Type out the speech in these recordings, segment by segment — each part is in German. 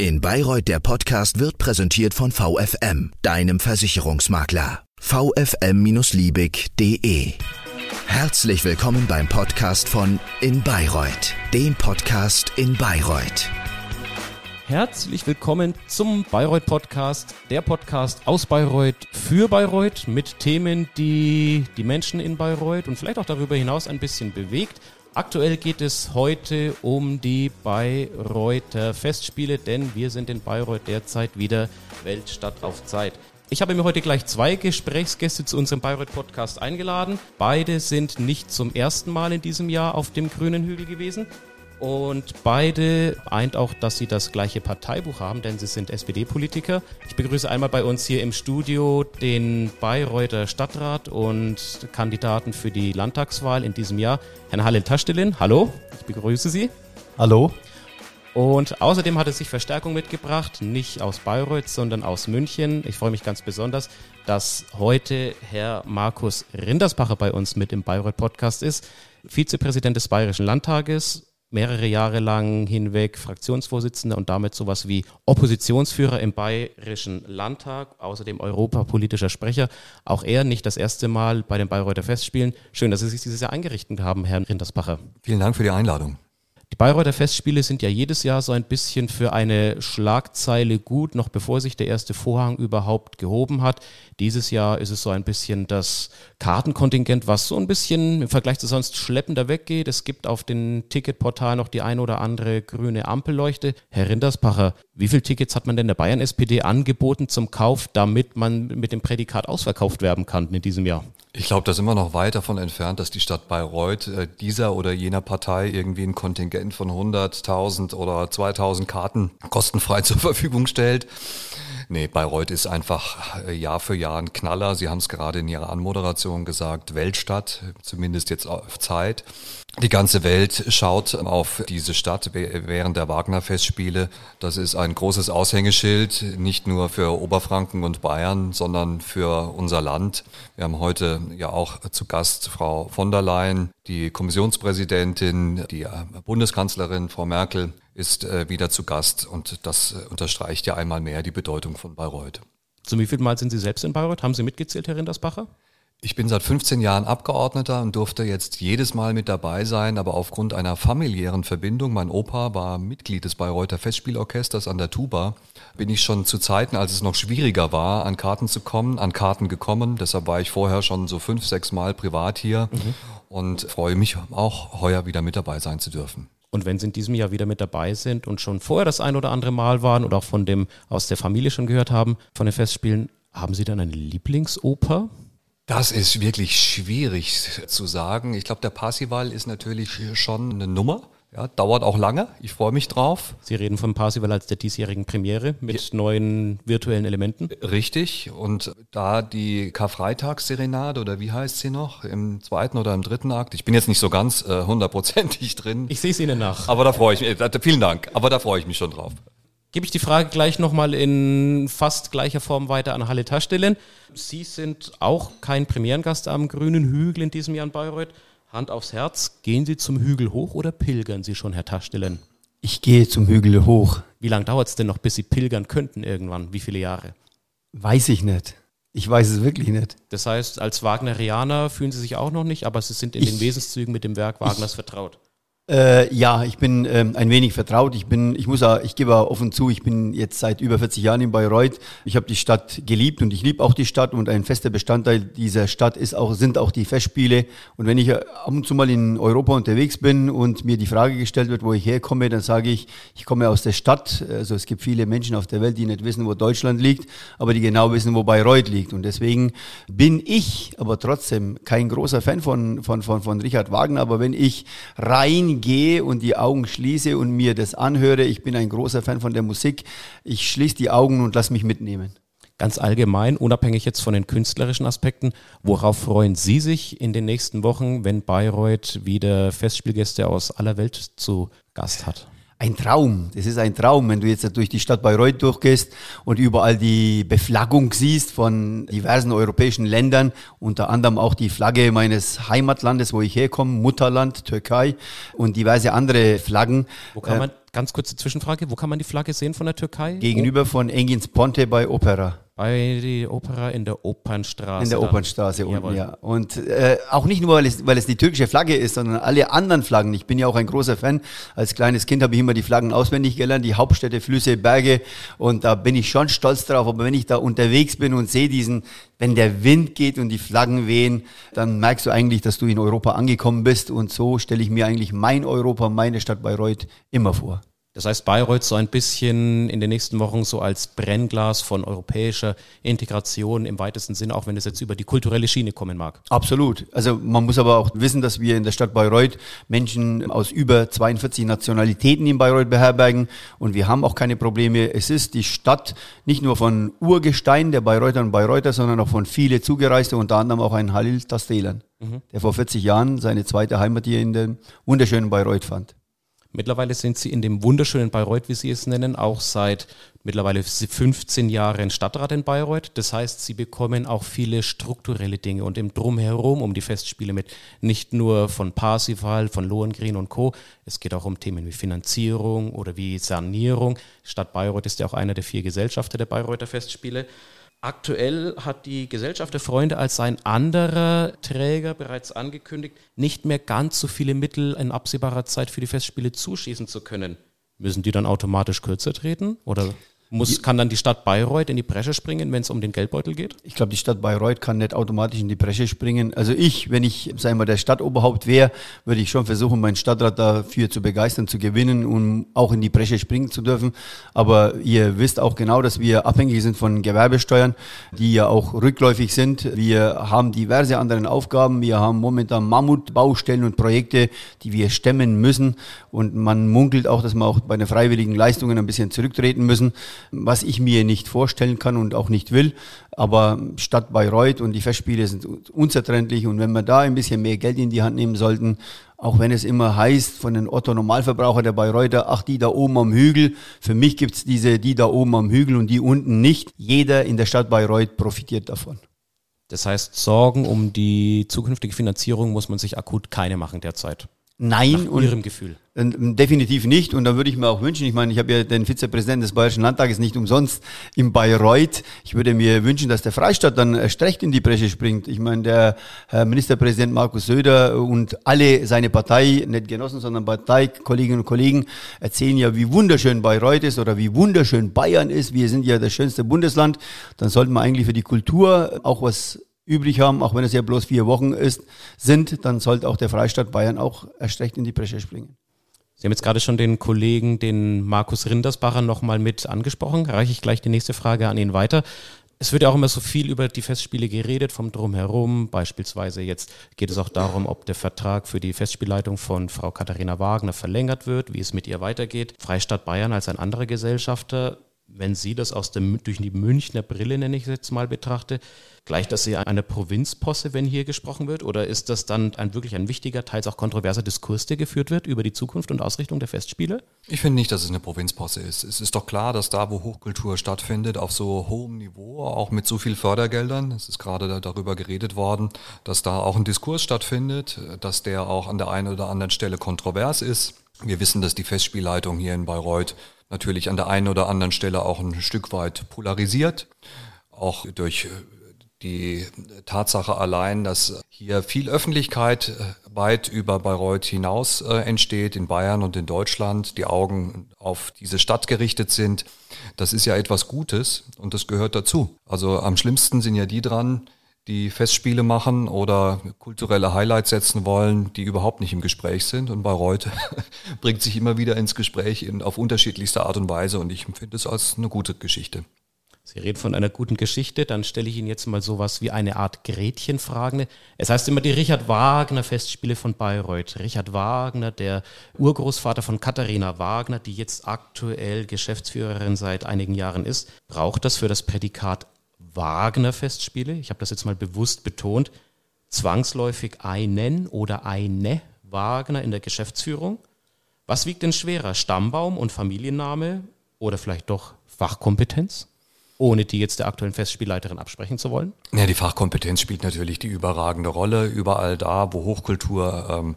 In Bayreuth der Podcast wird präsentiert von VFM, deinem Versicherungsmakler. VFM-Liebig.de Herzlich willkommen beim Podcast von In Bayreuth, dem Podcast in Bayreuth. Herzlich willkommen zum Bayreuth Podcast, der Podcast aus Bayreuth für Bayreuth mit Themen, die die Menschen in Bayreuth und vielleicht auch darüber hinaus ein bisschen bewegt. Aktuell geht es heute um die Bayreuther Festspiele, denn wir sind in Bayreuth derzeit wieder Weltstadt auf Zeit. Ich habe mir heute gleich zwei Gesprächsgäste zu unserem Bayreuth Podcast eingeladen. Beide sind nicht zum ersten Mal in diesem Jahr auf dem grünen Hügel gewesen. Und beide eint auch, dass sie das gleiche Parteibuch haben, denn sie sind SPD-Politiker. Ich begrüße einmal bei uns hier im Studio den Bayreuther Stadtrat und Kandidaten für die Landtagswahl in diesem Jahr, Herrn Halil Taschdelin. Hallo, ich begrüße Sie. Hallo. Und außerdem hat er sich Verstärkung mitgebracht, nicht aus Bayreuth, sondern aus München. Ich freue mich ganz besonders, dass heute Herr Markus Rindersbacher bei uns mit im Bayreuth Podcast ist. Vizepräsident des Bayerischen Landtages, mehrere Jahre lang hinweg Fraktionsvorsitzender und damit sowas wie Oppositionsführer im Bayerischen Landtag, außerdem europapolitischer Sprecher. Auch er nicht das erste Mal bei den Bayreuther Festspielen. Schön, dass Sie sich dieses Jahr eingerichtet haben, Herr Rindersbacher. Vielen Dank für die Einladung. Bayreuther Festspiele sind ja jedes Jahr so ein bisschen für eine Schlagzeile gut, noch bevor sich der erste Vorhang überhaupt gehoben hat. Dieses Jahr ist es so ein bisschen das Kartenkontingent, was so ein bisschen im Vergleich zu sonst schleppender weggeht. Es gibt auf den Ticketportal noch die ein oder andere grüne Ampelleuchte. Herr Rinderspacher, wie viele Tickets hat man denn der Bayern SPD angeboten zum Kauf, damit man mit dem Prädikat ausverkauft werden kann in diesem Jahr? Ich glaube, da sind wir noch weit davon entfernt, dass die Stadt Bayreuth äh, dieser oder jener Partei irgendwie ein Kontingent von 100.000 oder 2.000 Karten kostenfrei zur Verfügung stellt. Nee, Bayreuth ist einfach äh, Jahr für Jahr ein Knaller. Sie haben es gerade in Ihrer Anmoderation gesagt, Weltstadt, zumindest jetzt auf Zeit. Die ganze Welt schaut auf diese Stadt während der Wagner-Festspiele. Das ist ein großes Aushängeschild, nicht nur für Oberfranken und Bayern, sondern für unser Land. Wir haben heute ja auch zu Gast Frau von der Leyen, die Kommissionspräsidentin, die Bundeskanzlerin Frau Merkel ist äh, wieder zu Gast und das unterstreicht ja einmal mehr die Bedeutung von Bayreuth. Zum wievielten Mal sind Sie selbst in Bayreuth? Haben Sie mitgezählt, Herr Rindersbacher? Ich bin seit 15 Jahren Abgeordneter und durfte jetzt jedes Mal mit dabei sein, aber aufgrund einer familiären Verbindung, mein Opa war Mitglied des Bayreuther Festspielorchesters an der Tuba, bin ich schon zu Zeiten, als es noch schwieriger war, an Karten zu kommen, an Karten gekommen. Deshalb war ich vorher schon so fünf, sechs Mal privat hier mhm. und freue mich auch heuer wieder mit dabei sein zu dürfen. Und wenn Sie in diesem Jahr wieder mit dabei sind und schon vorher das ein oder andere Mal waren oder auch von dem aus der Familie schon gehört haben, von den Festspielen, haben Sie dann eine Lieblingsoper? Das ist wirklich schwierig zu sagen. Ich glaube, der Parsival ist natürlich schon eine Nummer. Ja, dauert auch lange. Ich freue mich drauf. Sie reden von Parsival als der diesjährigen Premiere mit ja. neuen virtuellen Elementen. Richtig. Und da die Karfreitagsserenade oder wie heißt sie noch? Im zweiten oder im dritten Akt? Ich bin jetzt nicht so ganz äh, hundertprozentig drin. Ich sehe es Ihnen nach. Aber da freue ich mich. Äh, vielen Dank. Aber da freue ich mich schon drauf gebe ich die Frage gleich nochmal in fast gleicher Form weiter an Halle Taschdelen. Sie sind auch kein Premierengast am Grünen Hügel in diesem Jahr in Bayreuth. Hand aufs Herz, gehen Sie zum Hügel hoch oder pilgern Sie schon, Herr Taschdelen? Ich gehe zum Hügel hoch. Wie lange dauert es denn noch, bis Sie pilgern könnten irgendwann? Wie viele Jahre? Weiß ich nicht. Ich weiß es wirklich nicht. Das heißt, als Wagnerianer fühlen Sie sich auch noch nicht, aber Sie sind in ich, den Wesenszügen mit dem Werk Wagners ich, vertraut. Äh, ja, ich bin ähm, ein wenig vertraut. Ich bin, ich muss, auch, ich gebe auch offen zu, ich bin jetzt seit über 40 Jahren in Bayreuth. Ich habe die Stadt geliebt und ich liebe auch die Stadt und ein fester Bestandteil dieser Stadt ist auch, sind auch die Festspiele. Und wenn ich ab und zu mal in Europa unterwegs bin und mir die Frage gestellt wird, wo ich herkomme, dann sage ich, ich komme aus der Stadt. Also es gibt viele Menschen auf der Welt, die nicht wissen, wo Deutschland liegt, aber die genau wissen, wo Bayreuth liegt. Und deswegen bin ich aber trotzdem kein großer Fan von, von, von, von Richard Wagner. Aber wenn ich rein gehe und die Augen schließe und mir das anhöre, ich bin ein großer Fan von der Musik, ich schließe die Augen und lass mich mitnehmen. Ganz allgemein, unabhängig jetzt von den künstlerischen Aspekten, worauf freuen Sie sich in den nächsten Wochen, wenn Bayreuth wieder Festspielgäste aus aller Welt zu Gast hat? Ein Traum. Das ist ein Traum, wenn du jetzt durch die Stadt Bayreuth durchgehst und überall die Beflaggung siehst von diversen europäischen Ländern, unter anderem auch die Flagge meines Heimatlandes, wo ich herkomme, Mutterland, Türkei und diverse andere Flaggen. Wo kann man, Ganz kurze Zwischenfrage, wo kann man die Flagge sehen von der Türkei? Gegenüber von Engins Ponte bei Opera. Bei der Opera in der Opernstraße. In der. Opernstraße unten, Jawohl. ja. Und äh, auch nicht nur, weil es, weil es die türkische Flagge ist, sondern alle anderen Flaggen. Ich bin ja auch ein großer Fan. Als kleines Kind habe ich immer die Flaggen auswendig gelernt, die Hauptstädte, Flüsse, Berge. Und da bin ich schon stolz drauf. Aber wenn ich da unterwegs bin und sehe diesen, wenn der Wind geht und die Flaggen wehen, dann merkst du eigentlich, dass du in Europa angekommen bist. Und so stelle ich mir eigentlich mein Europa, meine Stadt Bayreuth immer vor. Das heißt, Bayreuth so ein bisschen in den nächsten Wochen so als Brennglas von europäischer Integration im weitesten Sinne, auch wenn es jetzt über die kulturelle Schiene kommen mag. Absolut. Also man muss aber auch wissen, dass wir in der Stadt Bayreuth Menschen aus über 42 Nationalitäten in Bayreuth beherbergen und wir haben auch keine Probleme. Es ist die Stadt nicht nur von Urgestein der Bayreuther und Bayreuther, sondern auch von viele Zugereiste, unter anderem auch ein Halil Tastelan, der vor 40 Jahren seine zweite Heimat hier in dem wunderschönen Bayreuth fand. Mittlerweile sind Sie in dem wunderschönen Bayreuth, wie Sie es nennen, auch seit mittlerweile 15 Jahren Stadtrat in Bayreuth. Das heißt, Sie bekommen auch viele strukturelle Dinge und im Drumherum um die Festspiele mit. Nicht nur von Parsifal, von Lohengrin und Co. Es geht auch um Themen wie Finanzierung oder wie Sanierung. Stadt Bayreuth ist ja auch einer der vier Gesellschafter der Bayreuther Festspiele. Aktuell hat die Gesellschaft der Freunde als ein anderer Träger bereits angekündigt, nicht mehr ganz so viele Mittel in absehbarer Zeit für die Festspiele zuschießen zu können. Müssen die dann automatisch kürzer treten? Oder muss, kann dann die Stadt Bayreuth in die Bresche springen, wenn es um den Geldbeutel geht? Ich glaube, die Stadt Bayreuth kann nicht automatisch in die Bresche springen. Also ich, wenn ich, sagen wir, der Stadtoberhaupt wäre, würde ich schon versuchen, meinen Stadtrat dafür zu begeistern, zu gewinnen, um auch in die Bresche springen zu dürfen. Aber ihr wisst auch genau, dass wir abhängig sind von Gewerbesteuern, die ja auch rückläufig sind. Wir haben diverse andere Aufgaben. Wir haben momentan Mammutbaustellen und Projekte, die wir stemmen müssen. Und man munkelt auch, dass wir auch bei den freiwilligen Leistungen ein bisschen zurücktreten müssen was ich mir nicht vorstellen kann und auch nicht will. Aber Stadt Bayreuth und die Festspiele sind unzertrennlich und wenn wir da ein bisschen mehr Geld in die Hand nehmen sollten, auch wenn es immer heißt von den Otto Normalverbraucher der Bayreuther, ach die da oben am Hügel, für mich gibt's diese die da oben am Hügel und die unten nicht. Jeder in der Stadt Bayreuth profitiert davon. Das heißt, Sorgen um die zukünftige Finanzierung muss man sich akut keine machen derzeit. Nein, Nach und Ihrem Gefühl. äh, definitiv nicht. Und da würde ich mir auch wünschen, ich meine, ich habe ja den Vizepräsidenten des Bayerischen Landtages nicht umsonst in Bayreuth. Ich würde mir wünschen, dass der Freistaat dann erst recht in die Bresche springt. Ich meine, der Herr Ministerpräsident Markus Söder und alle seine Partei, nicht Genossen, sondern Parteikolleginnen und Kollegen erzählen ja, wie wunderschön Bayreuth ist oder wie wunderschön Bayern ist. Wir sind ja das schönste Bundesland. Dann sollten wir eigentlich für die Kultur auch was übrig haben, auch wenn es ja bloß vier Wochen ist, sind, dann sollte auch der Freistaat Bayern auch erst recht in die Bresche springen. Sie haben jetzt gerade schon den Kollegen, den Markus Rindersbacher, nochmal mit angesprochen. Reiche ich gleich die nächste Frage an ihn weiter. Es wird ja auch immer so viel über die Festspiele geredet, vom Drumherum. Beispielsweise jetzt geht es auch darum, ob der Vertrag für die Festspielleitung von Frau Katharina Wagner verlängert wird, wie es mit ihr weitergeht. Freistaat Bayern als ein anderer Gesellschafter, wenn Sie das aus dem, durch die Münchner Brille, nenne ich es jetzt mal, betrachte, gleicht das eher eine Provinzposse, wenn hier gesprochen wird? Oder ist das dann ein wirklich ein wichtiger, teils auch kontroverser Diskurs, der geführt wird über die Zukunft und Ausrichtung der Festspiele? Ich finde nicht, dass es eine Provinzposse ist. Es ist doch klar, dass da, wo Hochkultur stattfindet, auf so hohem Niveau, auch mit so viel Fördergeldern, es ist gerade da- darüber geredet worden, dass da auch ein Diskurs stattfindet, dass der auch an der einen oder anderen Stelle kontrovers ist. Wir wissen, dass die Festspielleitung hier in Bayreuth natürlich an der einen oder anderen Stelle auch ein Stück weit polarisiert, auch durch äh, die Tatsache allein, dass hier viel Öffentlichkeit äh, weit über Bayreuth hinaus äh, entsteht, in Bayern und in Deutschland, die Augen auf diese Stadt gerichtet sind, das ist ja etwas Gutes und das gehört dazu. Also am schlimmsten sind ja die dran, die Festspiele machen oder kulturelle Highlights setzen wollen, die überhaupt nicht im Gespräch sind. Und Bayreuth bringt sich immer wieder ins Gespräch in, auf unterschiedlichste Art und Weise und ich empfinde es als eine gute Geschichte. Sie reden von einer guten Geschichte, dann stelle ich Ihnen jetzt mal sowas wie eine Art Gretchenfrage. Es heißt immer die Richard Wagner Festspiele von Bayreuth. Richard Wagner, der Urgroßvater von Katharina Wagner, die jetzt aktuell Geschäftsführerin seit einigen Jahren ist, braucht das für das Prädikat Wagner Festspiele, ich habe das jetzt mal bewusst betont, zwangsläufig einen oder eine Wagner in der Geschäftsführung? Was wiegt denn schwerer, Stammbaum und Familienname oder vielleicht doch Fachkompetenz? ohne die jetzt der aktuellen Festspielleiterin absprechen zu wollen? Ja, die Fachkompetenz spielt natürlich die überragende Rolle. Überall da, wo Hochkultur ähm,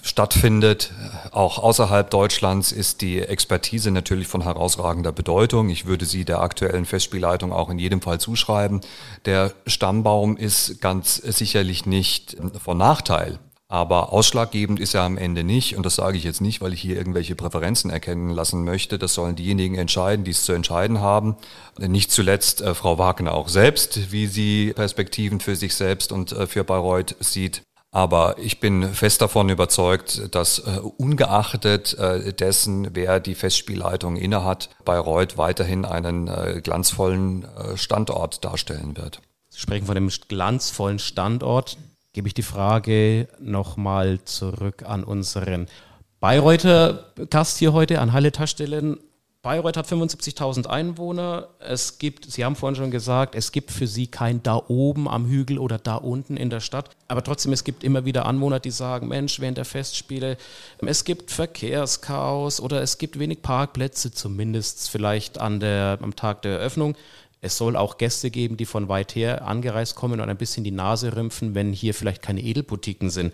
stattfindet. Auch außerhalb Deutschlands ist die Expertise natürlich von herausragender Bedeutung. Ich würde sie der aktuellen Festspielleitung auch in jedem Fall zuschreiben. Der Stammbaum ist ganz sicherlich nicht von Nachteil. Aber ausschlaggebend ist er am Ende nicht. Und das sage ich jetzt nicht, weil ich hier irgendwelche Präferenzen erkennen lassen möchte. Das sollen diejenigen entscheiden, die es zu entscheiden haben. Nicht zuletzt äh, Frau Wagner auch selbst, wie sie Perspektiven für sich selbst und äh, für Bayreuth sieht. Aber ich bin fest davon überzeugt, dass äh, ungeachtet äh, dessen, wer die Festspielleitung innehat, Bayreuth weiterhin einen äh, glanzvollen äh, Standort darstellen wird. Sie sprechen von dem glanzvollen Standort gebe ich die Frage nochmal zurück an unseren Bayreuther Gast hier heute, an Halle Taschstellen. Bayreuth hat 75.000 Einwohner. Es gibt, Sie haben vorhin schon gesagt, es gibt für Sie kein da oben am Hügel oder da unten in der Stadt. Aber trotzdem, es gibt immer wieder Anwohner, die sagen, Mensch, während der Festspiele, es gibt Verkehrschaos oder es gibt wenig Parkplätze, zumindest vielleicht an der, am Tag der Eröffnung. Es soll auch Gäste geben, die von weit her angereist kommen und ein bisschen die Nase rümpfen, wenn hier vielleicht keine Edelboutiquen sind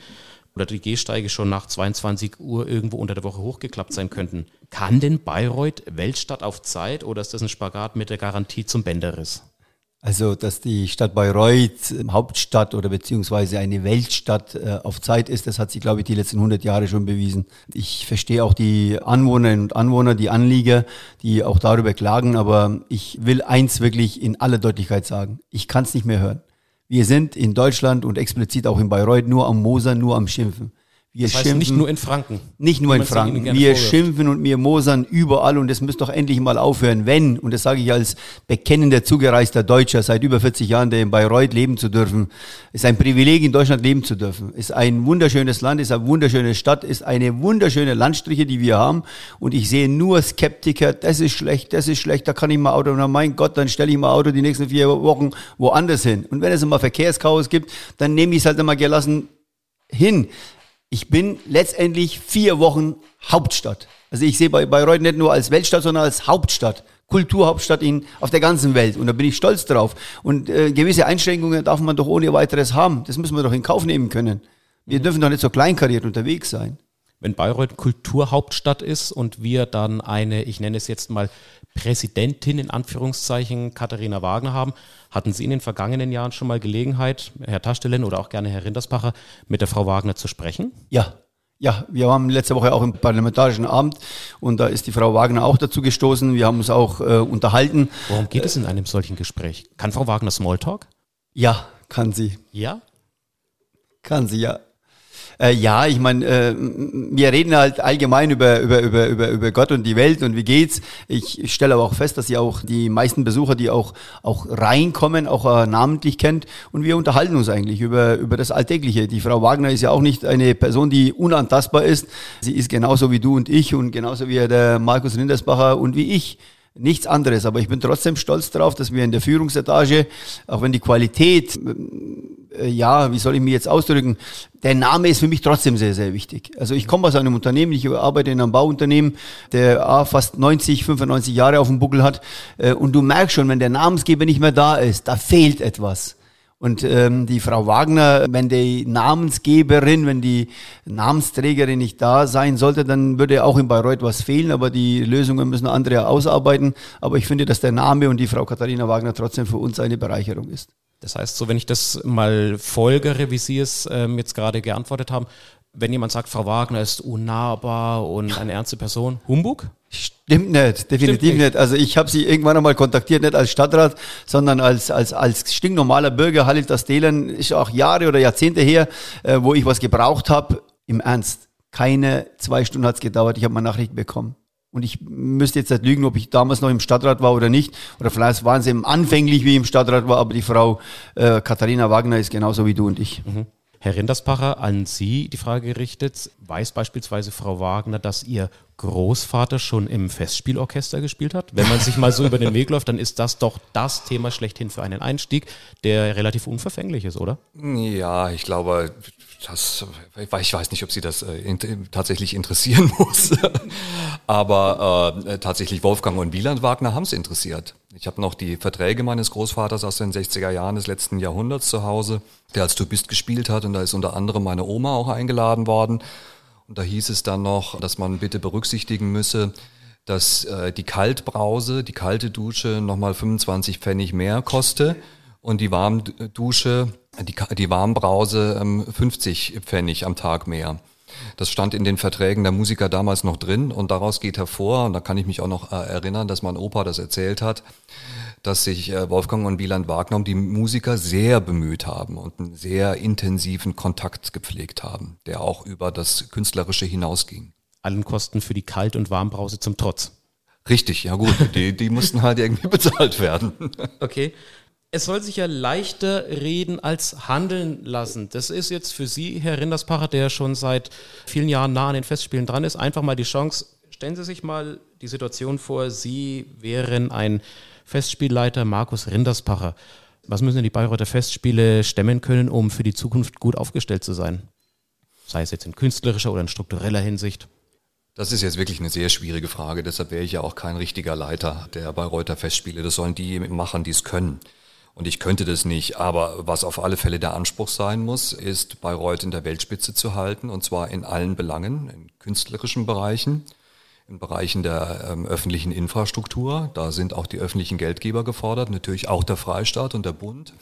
oder die Gehsteige schon nach 22 Uhr irgendwo unter der Woche hochgeklappt sein könnten. Kann denn Bayreuth Weltstadt auf Zeit oder ist das ein Spagat mit der Garantie zum Bänderriss? Also, dass die Stadt Bayreuth Hauptstadt oder beziehungsweise eine Weltstadt äh, auf Zeit ist, das hat sich, glaube ich, die letzten 100 Jahre schon bewiesen. Ich verstehe auch die Anwohnerinnen und Anwohner, die Anlieger, die auch darüber klagen, aber ich will eins wirklich in aller Deutlichkeit sagen. Ich kann es nicht mehr hören. Wir sind in Deutschland und explizit auch in Bayreuth nur am Mosern, nur am Schimpfen. Wir das heißt schimpfen, nicht nur in Franken. Nicht nur in Franken. Wir vorwirft. schimpfen und wir mosern überall und das müsste doch endlich mal aufhören, wenn, und das sage ich als bekennender, zugereister Deutscher seit über 40 Jahren, der in Bayreuth leben zu dürfen, ist ein Privileg, in Deutschland leben zu dürfen. Ist ein wunderschönes Land, ist eine wunderschöne Stadt, ist eine wunderschöne Landstriche, die wir haben und ich sehe nur Skeptiker, das ist schlecht, das ist schlecht, da kann ich mal Auto, na mein Gott, dann stelle ich mal Auto die nächsten vier Wochen woanders hin. Und wenn es immer Verkehrschaos gibt, dann nehme ich es halt immer gelassen hin ich bin letztendlich vier Wochen Hauptstadt. Also ich sehe bei Bayreuth nicht nur als Weltstadt, sondern als Hauptstadt. Kulturhauptstadt in, auf der ganzen Welt. Und da bin ich stolz drauf. Und äh, gewisse Einschränkungen darf man doch ohne weiteres haben. Das müssen wir doch in Kauf nehmen können. Wir dürfen doch nicht so kleinkariert unterwegs sein wenn Bayreuth Kulturhauptstadt ist und wir dann eine, ich nenne es jetzt mal Präsidentin in Anführungszeichen, Katharina Wagner haben, hatten Sie in den vergangenen Jahren schon mal Gelegenheit, Herr Taschdelen oder auch gerne Herr Rindersbacher, mit der Frau Wagner zu sprechen? Ja, ja, wir waren letzte Woche auch im Parlamentarischen Abend und da ist die Frau Wagner auch dazu gestoßen. Wir haben uns auch äh, unterhalten. Worum geht es in einem solchen Gespräch? Kann Frau Wagner Smalltalk? Ja, kann sie. Ja? Kann sie, ja. Äh, ja, ich meine, äh, wir reden halt allgemein über, über, über, über, über Gott und die Welt und wie geht's. Ich, ich stelle aber auch fest, dass sie auch die meisten Besucher, die auch, auch reinkommen, auch äh, namentlich kennt. Und wir unterhalten uns eigentlich über, über das Alltägliche. Die Frau Wagner ist ja auch nicht eine Person, die unantastbar ist. Sie ist genauso wie du und ich und genauso wie der Markus Rindersbacher und wie ich nichts anderes. Aber ich bin trotzdem stolz darauf, dass wir in der Führungsetage, auch wenn die Qualität, äh, ja, wie soll ich mich jetzt ausdrücken, der Name ist für mich trotzdem sehr, sehr wichtig. Also ich komme aus einem Unternehmen, ich arbeite in einem Bauunternehmen, der ah, fast 90, 95 Jahre auf dem Buckel hat. Äh, und du merkst schon, wenn der Namensgeber nicht mehr da ist, da fehlt etwas. Und ähm, die Frau Wagner, wenn die Namensgeberin, wenn die Namensträgerin nicht da sein sollte, dann würde auch in Bayreuth was fehlen, aber die Lösungen müssen andere ausarbeiten. Aber ich finde, dass der Name und die Frau Katharina Wagner trotzdem für uns eine Bereicherung ist. Das heißt, so wenn ich das mal folgere, wie Sie es ähm, jetzt gerade geantwortet haben, wenn jemand sagt, Frau Wagner ist unnahbar und eine ernste Person, Humbug? Stimmt nicht, definitiv Stimmt nicht. nicht. Also ich habe sie irgendwann einmal kontaktiert, nicht als Stadtrat, sondern als, als, als stinknormaler Bürger. Halil das Delen ist auch Jahre oder Jahrzehnte her, äh, wo ich was gebraucht habe. Im Ernst, keine zwei Stunden hat's gedauert, ich habe meine Nachricht bekommen. Und ich müsste jetzt nicht lügen, ob ich damals noch im Stadtrat war oder nicht. Oder vielleicht waren sie anfänglich, wie ich im Stadtrat war, aber die Frau äh, Katharina Wagner ist genauso wie du und ich. Mhm. Herr Rinderspacher, an Sie die Frage gerichtet. Weiß beispielsweise Frau Wagner, dass Ihr Großvater schon im Festspielorchester gespielt hat? Wenn man sich mal so über den Weg läuft, dann ist das doch das Thema schlechthin für einen Einstieg, der relativ unverfänglich ist, oder? Ja, ich glaube, das, ich weiß nicht, ob sie das äh, tatsächlich interessieren muss, aber äh, tatsächlich Wolfgang und Wieland Wagner haben es interessiert. Ich habe noch die Verträge meines Großvaters aus den 60er Jahren des letzten Jahrhunderts zu Hause, der als Tubist gespielt hat und da ist unter anderem meine Oma auch eingeladen worden. Und da hieß es dann noch, dass man bitte berücksichtigen müsse, dass äh, die Kaltbrause, die kalte Dusche nochmal 25 Pfennig mehr koste und die Warmdusche, die, die Warmbrause ähm, 50 Pfennig am Tag mehr. Das stand in den Verträgen der Musiker damals noch drin und daraus geht hervor, und da kann ich mich auch noch äh, erinnern, dass mein Opa das erzählt hat, dass sich äh, Wolfgang und Wieland Wagner um die Musiker sehr bemüht haben und einen sehr intensiven Kontakt gepflegt haben, der auch über das Künstlerische hinausging. Allen Kosten für die Kalt- und Warmbrause zum Trotz. Richtig, ja gut, die, die mussten halt irgendwie bezahlt werden. Okay. Es soll sich ja leichter reden als handeln lassen. Das ist jetzt für Sie, Herr Rinderspacher, der schon seit vielen Jahren nah an den Festspielen dran ist, einfach mal die Chance. Stellen Sie sich mal die Situation vor, Sie wären ein Festspielleiter Markus Rinderspacher. Was müssen denn die Bayreuther Festspiele stemmen können, um für die Zukunft gut aufgestellt zu sein? Sei es jetzt in künstlerischer oder in struktureller Hinsicht. Das ist jetzt wirklich eine sehr schwierige Frage. Deshalb wäre ich ja auch kein richtiger Leiter der Bayreuther Festspiele. Das sollen die machen, die es können. Und ich könnte das nicht. Aber was auf alle Fälle der Anspruch sein muss, ist Bayreuth in der Weltspitze zu halten. Und zwar in allen Belangen, in künstlerischen Bereichen, in Bereichen der ähm, öffentlichen Infrastruktur. Da sind auch die öffentlichen Geldgeber gefordert, natürlich auch der Freistaat und der Bund.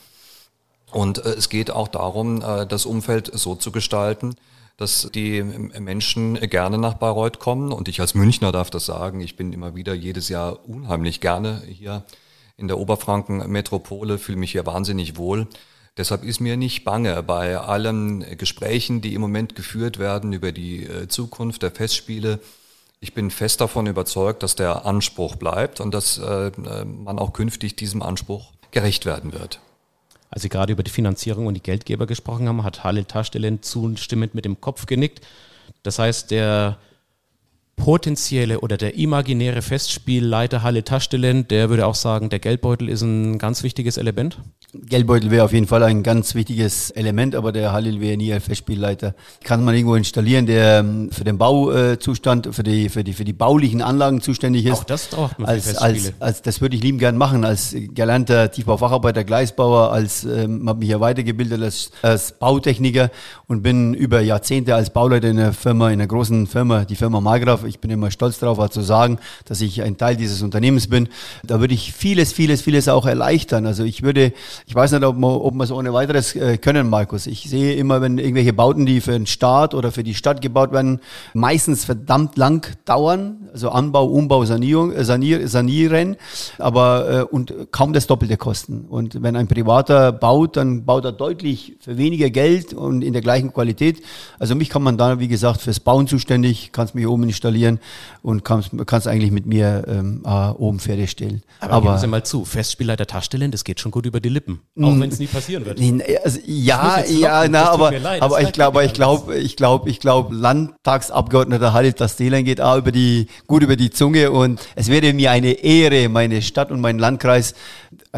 Und äh, es geht auch darum, äh, das Umfeld so zu gestalten, dass die Menschen gerne nach Bayreuth kommen. Und ich als Münchner darf das sagen, ich bin immer wieder jedes Jahr unheimlich gerne hier in der Oberfranken-Metropole, fühle mich hier wahnsinnig wohl. Deshalb ist mir nicht bange bei allen Gesprächen, die im Moment geführt werden über die äh, Zukunft der Festspiele, ich bin fest davon überzeugt, dass der Anspruch bleibt und dass äh, man auch künftig diesem Anspruch gerecht werden wird. Als Sie gerade über die Finanzierung und die Geldgeber gesprochen haben, hat Halil Taschdelen zustimmend mit dem Kopf genickt. Das heißt, der potenzielle oder der imaginäre Festspielleiter Halle Taschdelen, der würde auch sagen, der Geldbeutel ist ein ganz wichtiges Element? Geldbeutel wäre auf jeden Fall ein ganz wichtiges Element, aber der Halil wäre nie ein Festspielleiter. Kann man irgendwo installieren, der ähm, für den Bauzustand, für die, für die, für die baulichen Anlagen zuständig ist. Auch das braucht man als, als, als, Das würde ich lieben gern machen, als gelernter Tiefbaufacharbeiter, Gleisbauer, als, ähm, habe mich ja weitergebildet als, als Bautechniker und bin über Jahrzehnte als Bauleiter in einer Firma, in einer großen Firma, die Firma Margraf. Ich bin immer stolz darauf, zu sagen, dass ich ein Teil dieses Unternehmens bin. Da würde ich vieles, vieles, vieles auch erleichtern. Also ich würde, ich weiß nicht, ob man, ob man so ohne weiteres äh, können, Markus. Ich sehe immer, wenn irgendwelche Bauten, die für den Staat oder für die Stadt gebaut werden, meistens verdammt lang dauern. Also Anbau, Umbau, Sanierung, äh, sanier, sanieren, aber äh, und kaum das Doppelte kosten. Und wenn ein Privater baut, dann baut er deutlich für weniger Geld und in der gleichen Qualität. Also mich kann man da, wie gesagt, fürs Bauen zuständig, kannst mich oben installieren und kannst, kannst eigentlich mit mir ähm, äh, oben fertigstellen. Aber, aber geben Sie mal zu, Festspielleiter Taschstellen, das geht schon gut über die Lippen. Auch wenn es nie passieren wird. Also, ja, ja, na, aber, aber ich glaube, ich glaube, ich glaube, ich glaube, Landtagsabgeordneter Halit Tastelan geht auch über die, gut über die Zunge und es wäre mir eine Ehre, meine Stadt und meinen Landkreis,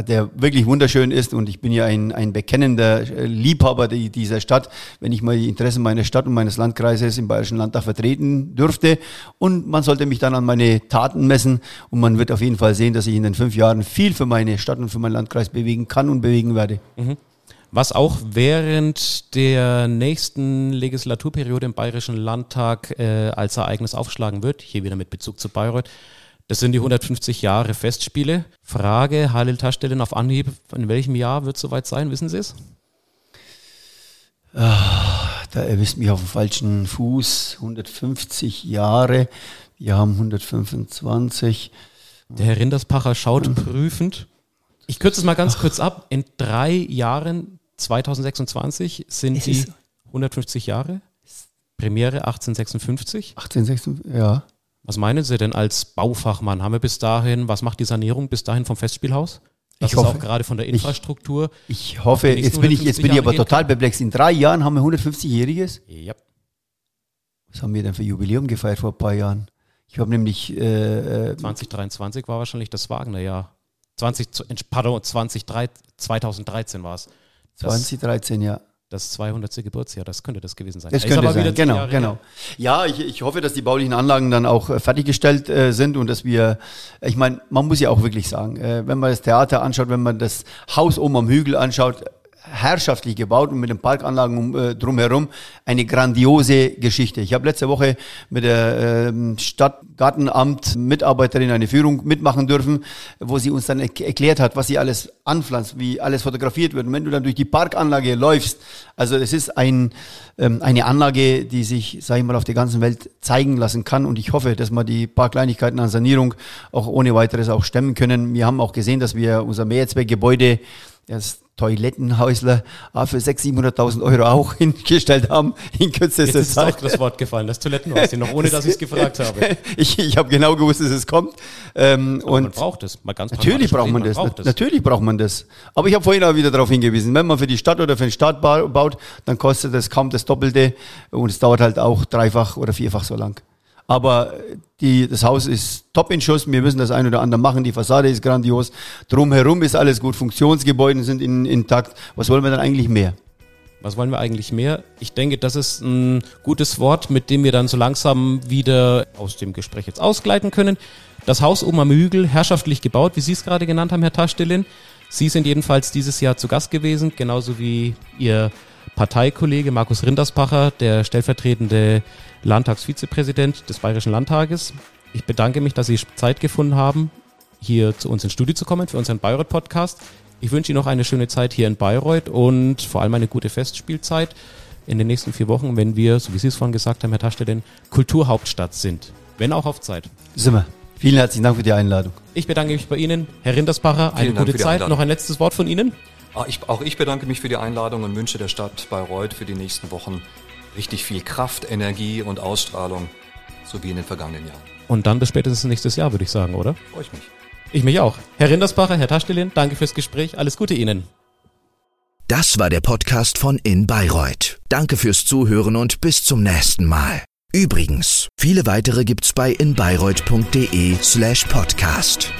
der wirklich wunderschön ist und ich bin ja ein, ein bekennender Liebhaber dieser Stadt, wenn ich mal die Interessen meiner Stadt und meines Landkreises im Bayerischen Landtag vertreten dürfte und man sollte mich dann an meine Taten messen und man wird auf jeden Fall sehen, dass ich in den fünf Jahren viel für meine Stadt und für meinen Landkreis bewegen kann und bewegen werde. Mhm. Was auch während der nächsten Legislaturperiode im Bayerischen Landtag äh, als Ereignis aufschlagen wird, hier wieder mit Bezug zu Bayreuth, das sind die 150 Jahre Festspiele. Frage, Halil Taschdelen auf Anhieb, in welchem Jahr wird es soweit sein, wissen Sie es? Ah, da erwischt mich auf dem falschen Fuß. 150 Jahre, wir haben 125. Der Herr Rinderspacher schaut prüfend. Ich kürze es mal ganz kurz ab. In drei Jahren, 2026, sind die 150 Jahre. Premiere 1856. 1856, ja. Was meinen Sie denn als Baufachmann? Haben wir bis dahin, was macht die Sanierung bis dahin vom Festspielhaus? Das ich hoffe, auch gerade von der Infrastruktur. Ich, ich hoffe, jetzt bin ich, jetzt bin ich aber total perplex. In drei Jahren haben wir 150-Jähriges? Ja. Was haben wir denn für Jubiläum gefeiert vor ein paar Jahren? Ich habe nämlich. Äh, 2023 äh, war wahrscheinlich das Wagner-Jahr. 20, pardon, 2013, 2013 war es. 2013, ja das 200. Geburtsjahr, das könnte das gewesen sein. Das könnte sein, genau, genau. Ja, ich, ich hoffe, dass die baulichen Anlagen dann auch äh, fertiggestellt äh, sind und dass wir, ich meine, man muss ja auch wirklich sagen, äh, wenn man das Theater anschaut, wenn man das Haus oben am Hügel anschaut, herrschaftlich gebaut und mit den Parkanlagen um, äh, drumherum eine grandiose Geschichte. Ich habe letzte Woche mit der äh, Stadtgartenamt Mitarbeiterin eine Führung mitmachen dürfen, wo sie uns dann er erklärt hat, was sie alles anpflanzt, wie alles fotografiert wird. Und wenn du dann durch die Parkanlage läufst, also es ist ein, ähm, eine Anlage, die sich, sage ich mal, auf der ganzen Welt zeigen lassen kann. Und ich hoffe, dass wir die paar Kleinigkeiten an Sanierung auch ohne weiteres auch stemmen können. Wir haben auch gesehen, dass wir unser Mehrzweckgebäude das Toilettenhäusler für 600.000, 700.000 Euro auch hingestellt haben in kürzester Jetzt ist Zeit. doch das Wort gefallen, das Toilettenhäuschen, noch ohne dass ich es gefragt habe. ich ich habe genau gewusst, dass es kommt. Ähm, Aber man und braucht es, mal ganz Natürlich braucht man gesehen, das. braucht. Natürlich braucht man das. Aber ich habe vorhin auch wieder darauf hingewiesen, wenn man für die Stadt oder für den Staat ba- baut, dann kostet das kaum das Doppelte und es dauert halt auch dreifach oder vierfach so lang. Aber die, das Haus ist top in Schuss. Wir müssen das ein oder andere machen. Die Fassade ist grandios. Drumherum ist alles gut. Funktionsgebäude sind in, intakt. Was wollen wir dann eigentlich mehr? Was wollen wir eigentlich mehr? Ich denke, das ist ein gutes Wort, mit dem wir dann so langsam wieder aus dem Gespräch jetzt ausgleiten können. Das Haus oben am Hügel, herrschaftlich gebaut, wie Sie es gerade genannt haben, Herr Taschdelin. Sie sind jedenfalls dieses Jahr zu Gast gewesen, genauso wie Ihr Parteikollege Markus Rindersbacher, der stellvertretende Landtagsvizepräsident des Bayerischen Landtages. Ich bedanke mich, dass Sie Zeit gefunden haben, hier zu uns ins Studio zu kommen für unseren Bayreuth-Podcast. Ich wünsche Ihnen noch eine schöne Zeit hier in Bayreuth und vor allem eine gute Festspielzeit in den nächsten vier Wochen, wenn wir, so wie Sie es vorhin gesagt haben, Herr Taschdelin, Kulturhauptstadt sind. Wenn auch auf Zeit. Sind wir. Vielen herzlichen Dank für die Einladung. Ich bedanke mich bei Ihnen, Herr Rindersbacher. Eine Vielen gute Zeit. Einladung. Noch ein letztes Wort von Ihnen. Ah, Ich, auch ich bedanke mich für die Einladung und wünsche der Stadt Bayreuth für die nächsten Wochen richtig viel Kraft, Energie und Ausstrahlung, so wie in den vergangenen Jahren. Und dann bis spätestens nächstes Jahr, würde ich sagen, oder? Freue ich mich. Ich mich auch. Herr Rindersbacher, Herr Taschdelin, danke fürs Gespräch. Alles Gute Ihnen. Das war der Podcast von In Bayreuth. Danke fürs Zuhören und bis zum nächsten Mal. Übrigens, viele weitere gibt's bei inbayreuth.de slash podcast.